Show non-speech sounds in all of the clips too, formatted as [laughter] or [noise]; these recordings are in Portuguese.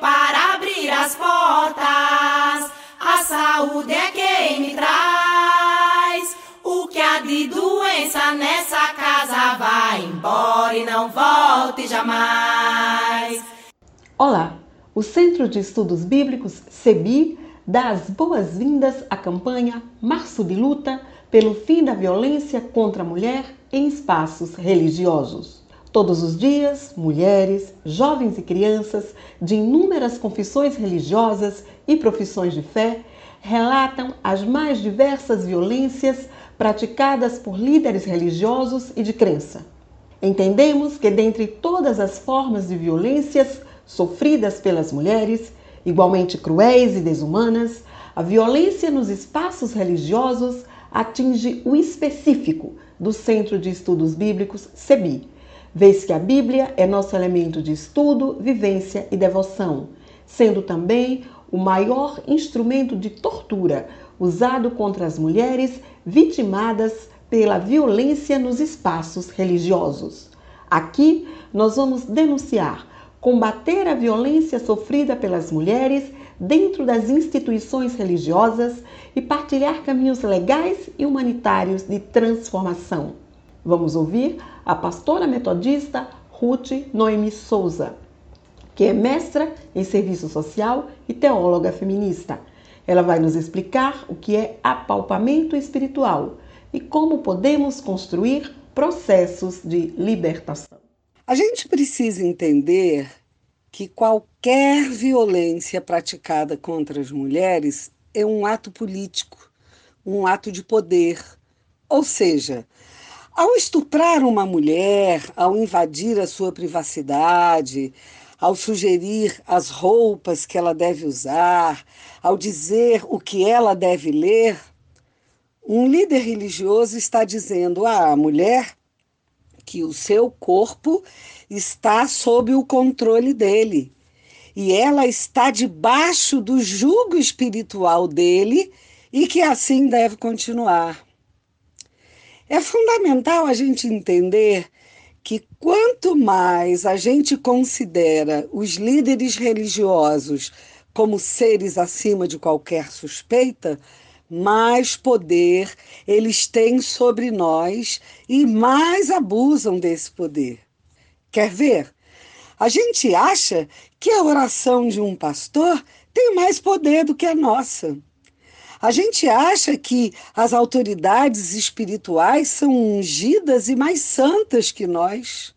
para abrir as portas. A saúde é quem me traz. O que há de doença nessa casa vai embora e não volte jamais. Olá, o Centro de Estudos Bíblicos, CEBI, dá as boas-vindas à campanha Março de Luta pelo fim da violência contra a mulher em espaços religiosos. Todos os dias, mulheres, jovens e crianças de inúmeras confissões religiosas e profissões de fé relatam as mais diversas violências praticadas por líderes religiosos e de crença. Entendemos que, dentre todas as formas de violências sofridas pelas mulheres, igualmente cruéis e desumanas, a violência nos espaços religiosos atinge o específico do Centro de Estudos Bíblicos, CEBI, vez que a Bíblia é nosso elemento de estudo, vivência e devoção, sendo também o maior instrumento de tortura usado contra as mulheres vitimadas pela violência nos espaços religiosos. Aqui nós vamos denunciar, combater a violência sofrida pelas mulheres dentro das instituições religiosas e partilhar caminhos legais e humanitários de transformação. Vamos ouvir a pastora metodista Ruth Noemi Souza, que é mestra em serviço social e teóloga feminista. Ela vai nos explicar o que é apalpamento espiritual e como podemos construir processos de libertação. A gente precisa entender que qualquer violência praticada contra as mulheres é um ato político, um ato de poder. Ou seja, ao estuprar uma mulher, ao invadir a sua privacidade, ao sugerir as roupas que ela deve usar, ao dizer o que ela deve ler, um líder religioso está dizendo à mulher que o seu corpo está sob o controle dele e ela está debaixo do jugo espiritual dele e que assim deve continuar. É fundamental a gente entender que quanto mais a gente considera os líderes religiosos como seres acima de qualquer suspeita, mais poder eles têm sobre nós e mais abusam desse poder. Quer ver? A gente acha que a oração de um pastor tem mais poder do que a nossa. A gente acha que as autoridades espirituais são ungidas e mais santas que nós.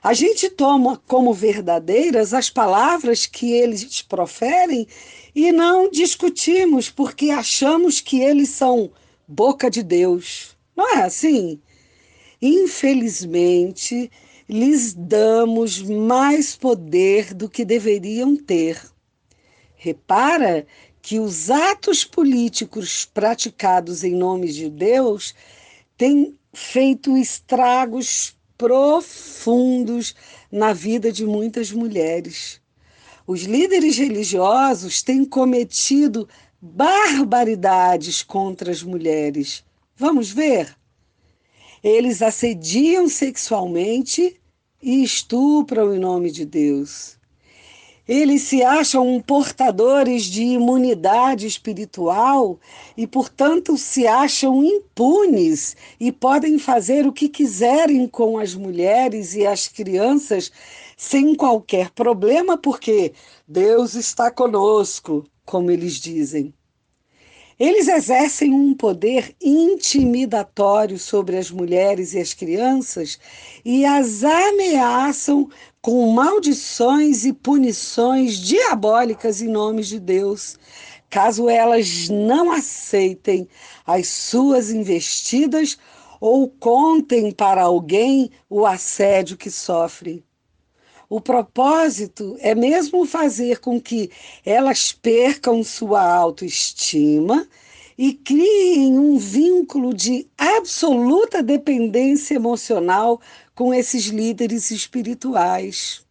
A gente toma como verdadeiras as palavras que eles proferem e não discutimos porque achamos que eles são boca de Deus. Não é assim? Infelizmente, lhes damos mais poder do que deveriam ter. Repara que os atos políticos praticados em nome de Deus têm feito estragos profundos na vida de muitas mulheres. Os líderes religiosos têm cometido barbaridades contra as mulheres. Vamos ver? Eles assediam sexualmente e estupram em nome de Deus. Eles se acham portadores de imunidade espiritual e, portanto, se acham impunes e podem fazer o que quiserem com as mulheres e as crianças sem qualquer problema, porque Deus está conosco, como eles dizem. Eles exercem um poder intimidatório sobre as mulheres e as crianças e as ameaçam com maldições e punições diabólicas em nome de Deus, caso elas não aceitem as suas investidas ou contem para alguém o assédio que sofrem. O propósito é mesmo fazer com que elas percam sua autoestima e criem um vínculo de absoluta dependência emocional com esses líderes espirituais.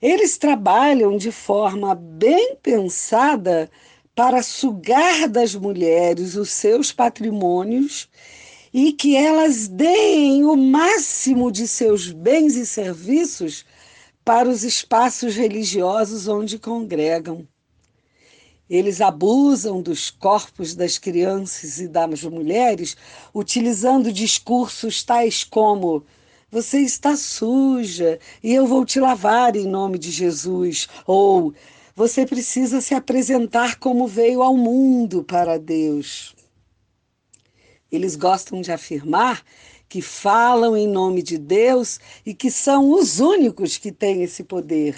Eles trabalham de forma bem pensada para sugar das mulheres os seus patrimônios e que elas deem o máximo de seus bens e serviços para os espaços religiosos onde congregam. Eles abusam dos corpos das crianças e das mulheres, utilizando discursos tais como: Você está suja e eu vou te lavar em nome de Jesus. Ou Você precisa se apresentar como veio ao mundo para Deus. Eles gostam de afirmar que falam em nome de Deus e que são os únicos que têm esse poder.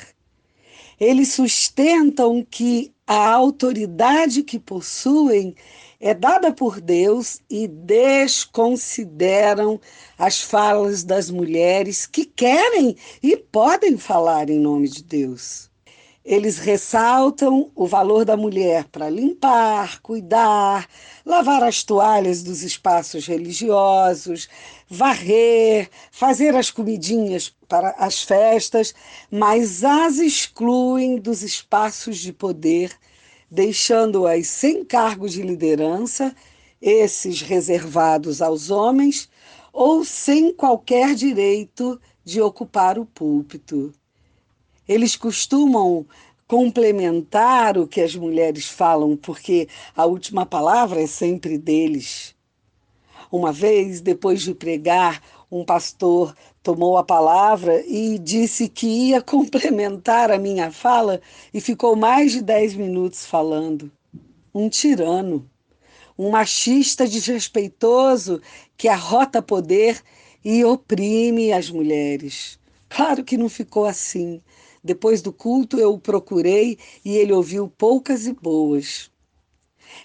Eles sustentam que a autoridade que possuem é dada por Deus e desconsideram as falas das mulheres que querem e podem falar em nome de Deus. Eles ressaltam o valor da mulher para limpar, cuidar, lavar as toalhas dos espaços religiosos, varrer, fazer as comidinhas para as festas, mas as excluem dos espaços de poder, deixando-as sem cargo de liderança, esses reservados aos homens, ou sem qualquer direito de ocupar o púlpito. Eles costumam complementar o que as mulheres falam, porque a última palavra é sempre deles. Uma vez, depois de pregar, um pastor tomou a palavra e disse que ia [laughs] complementar a minha fala e ficou mais de dez minutos falando. Um tirano, um machista desrespeitoso que arrota poder e oprime as mulheres. Claro que não ficou assim. Depois do culto eu o procurei e ele ouviu poucas e boas.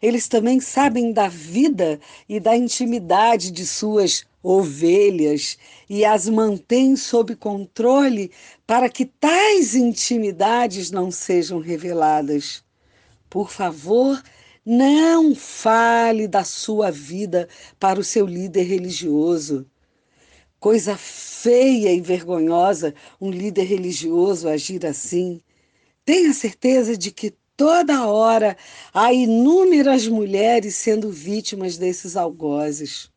Eles também sabem da vida e da intimidade de suas ovelhas e as mantêm sob controle para que tais intimidades não sejam reveladas. Por favor, não fale da sua vida para o seu líder religioso. Coisa feia e vergonhosa um líder religioso agir assim. Tenha certeza de que toda hora há inúmeras mulheres sendo vítimas desses algozes.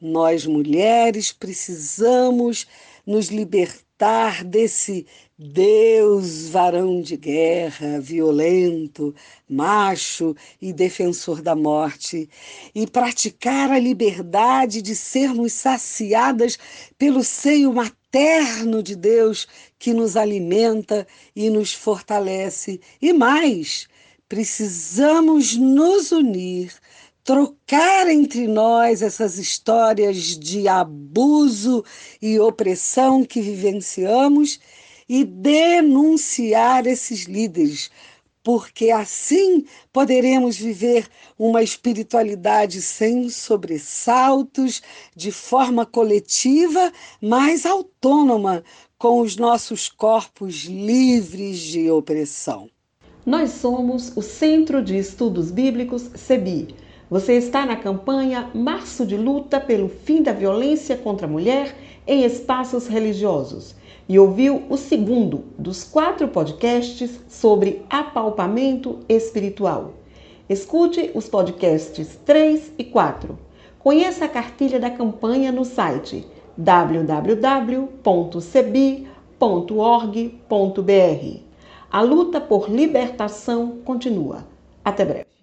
Nós, mulheres, precisamos nos libertar desse Deus, varão de guerra, violento, macho e defensor da morte, e praticar a liberdade de sermos saciadas pelo seio materno de Deus que nos alimenta e nos fortalece. E mais, precisamos nos unir trocar entre nós essas histórias de abuso e opressão que vivenciamos e denunciar esses líderes, porque assim poderemos viver uma espiritualidade sem sobressaltos, de forma coletiva, mas autônoma, com os nossos corpos livres de opressão. Nós somos o Centro de Estudos Bíblicos CEBI. Você está na campanha Março de Luta pelo Fim da Violência contra a Mulher em Espaços Religiosos e ouviu o segundo dos quatro podcasts sobre apalpamento espiritual. Escute os podcasts 3 e 4. Conheça a cartilha da campanha no site www.cebi.org.br. A luta por libertação continua. Até breve.